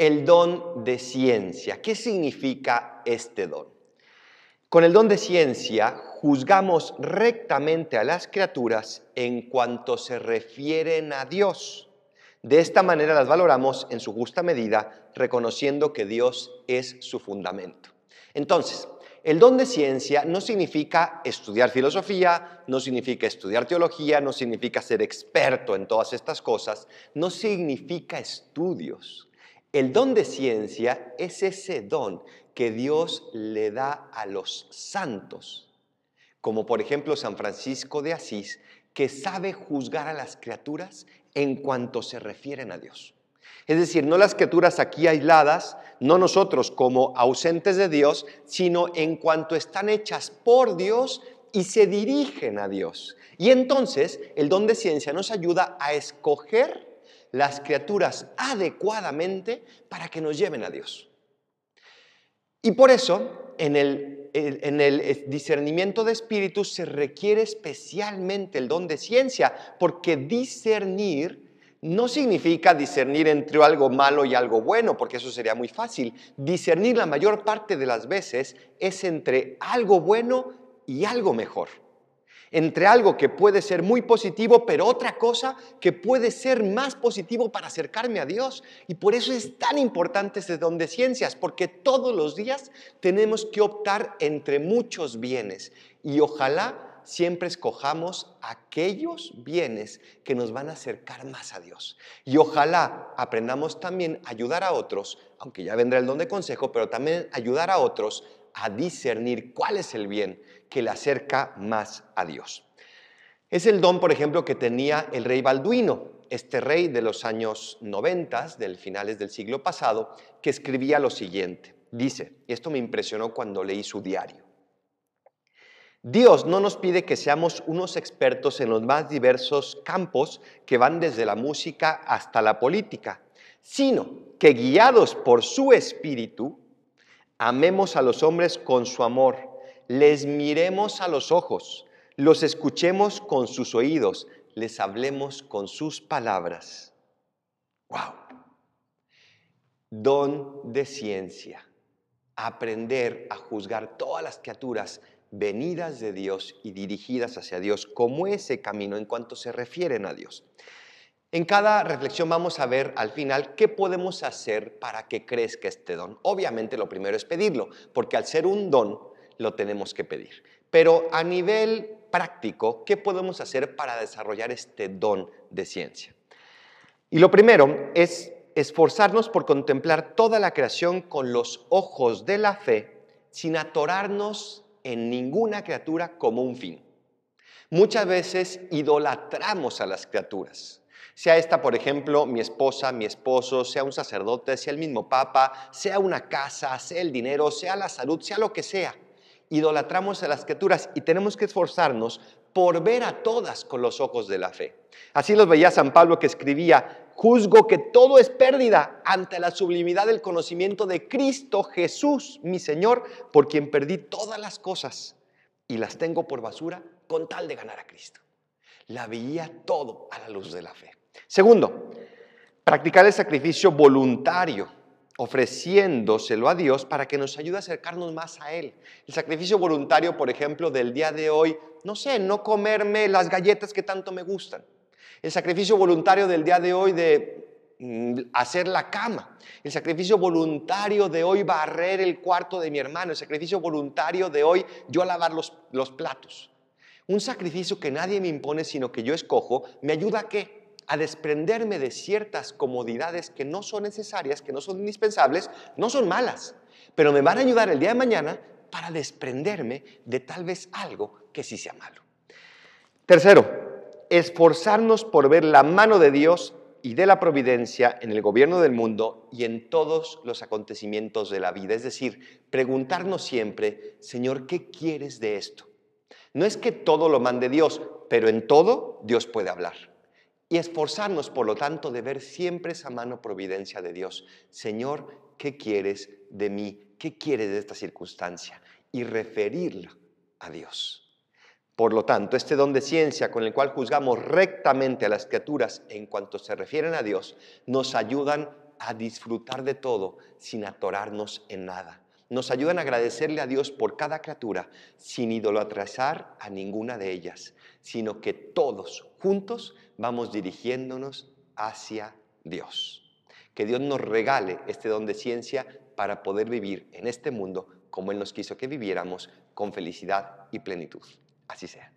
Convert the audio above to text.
el don de ciencia. ¿Qué significa este don? Con el don de ciencia juzgamos rectamente a las criaturas en cuanto se refieren a Dios. De esta manera las valoramos en su justa medida, reconociendo que Dios es su fundamento. Entonces, el don de ciencia no significa estudiar filosofía, no significa estudiar teología, no significa ser experto en todas estas cosas, no significa estudios. El don de ciencia es ese don que Dios le da a los santos, como por ejemplo San Francisco de Asís, que sabe juzgar a las criaturas en cuanto se refieren a Dios. Es decir, no las criaturas aquí aisladas, no nosotros como ausentes de Dios, sino en cuanto están hechas por Dios y se dirigen a Dios. Y entonces el don de ciencia nos ayuda a escoger las criaturas adecuadamente para que nos lleven a Dios. Y por eso en el, en el discernimiento de espíritus se requiere especialmente el don de ciencia, porque discernir no significa discernir entre algo malo y algo bueno, porque eso sería muy fácil. Discernir la mayor parte de las veces es entre algo bueno y algo mejor. Entre algo que puede ser muy positivo, pero otra cosa que puede ser más positivo para acercarme a Dios. Y por eso es tan importante ese don de ciencias, porque todos los días tenemos que optar entre muchos bienes. Y ojalá siempre escojamos aquellos bienes que nos van a acercar más a Dios. Y ojalá aprendamos también a ayudar a otros, aunque ya vendrá el don de consejo, pero también ayudar a otros a discernir cuál es el bien que le acerca más a Dios. Es el don, por ejemplo, que tenía el rey Balduino, este rey de los años 90, del finales del siglo pasado, que escribía lo siguiente. Dice, y esto me impresionó cuando leí su diario. Dios no nos pide que seamos unos expertos en los más diversos campos que van desde la música hasta la política, sino que guiados por su espíritu, amemos a los hombres con su amor, les miremos a los ojos, los escuchemos con sus oídos, les hablemos con sus palabras. ¡Wow! Don de ciencia, aprender a juzgar todas las criaturas venidas de Dios y dirigidas hacia Dios como ese camino en cuanto se refieren a Dios. En cada reflexión vamos a ver al final qué podemos hacer para que crezca este don. Obviamente lo primero es pedirlo, porque al ser un don lo tenemos que pedir. Pero a nivel práctico, ¿qué podemos hacer para desarrollar este don de ciencia? Y lo primero es esforzarnos por contemplar toda la creación con los ojos de la fe, sin atorarnos en ninguna criatura como un fin. Muchas veces idolatramos a las criaturas. Sea esta, por ejemplo, mi esposa, mi esposo, sea un sacerdote, sea el mismo papa, sea una casa, sea el dinero, sea la salud, sea lo que sea. Idolatramos a las criaturas y tenemos que esforzarnos por ver a todas con los ojos de la fe. Así los veía San Pablo que escribía, juzgo que todo es pérdida ante la sublimidad del conocimiento de Cristo Jesús, mi Señor, por quien perdí todas las cosas y las tengo por basura con tal de ganar a Cristo. La veía todo a la luz de la fe. Segundo, practicar el sacrificio voluntario, ofreciéndoselo a Dios para que nos ayude a acercarnos más a Él. El sacrificio voluntario, por ejemplo, del día de hoy, no sé, no comerme las galletas que tanto me gustan el sacrificio voluntario del día de hoy de mm, hacer la cama, el sacrificio voluntario de hoy barrer el cuarto de mi hermano, el sacrificio voluntario de hoy yo lavar los, los platos. Un sacrificio que nadie me impone, sino que yo escojo, me ayuda a qué? A desprenderme de ciertas comodidades que no son necesarias, que no son indispensables, no son malas, pero me van a ayudar el día de mañana para desprenderme de tal vez algo que sí sea malo. Tercero, esforzarnos por ver la mano de Dios y de la providencia en el gobierno del mundo y en todos los acontecimientos de la vida. Es decir, preguntarnos siempre, Señor, ¿qué quieres de esto? No es que todo lo mande Dios, pero en todo Dios puede hablar. Y esforzarnos, por lo tanto, de ver siempre esa mano providencia de Dios. Señor, ¿qué quieres de mí? ¿Qué quieres de esta circunstancia? Y referirla a Dios. Por lo tanto, este don de ciencia con el cual juzgamos rectamente a las criaturas en cuanto se refieren a Dios, nos ayudan a disfrutar de todo sin atorarnos en nada. Nos ayudan a agradecerle a Dios por cada criatura sin idolatrizar a ninguna de ellas, sino que todos juntos vamos dirigiéndonos hacia Dios. Que Dios nos regale este don de ciencia para poder vivir en este mundo como Él nos quiso que viviéramos con felicidad y plenitud. Así sea.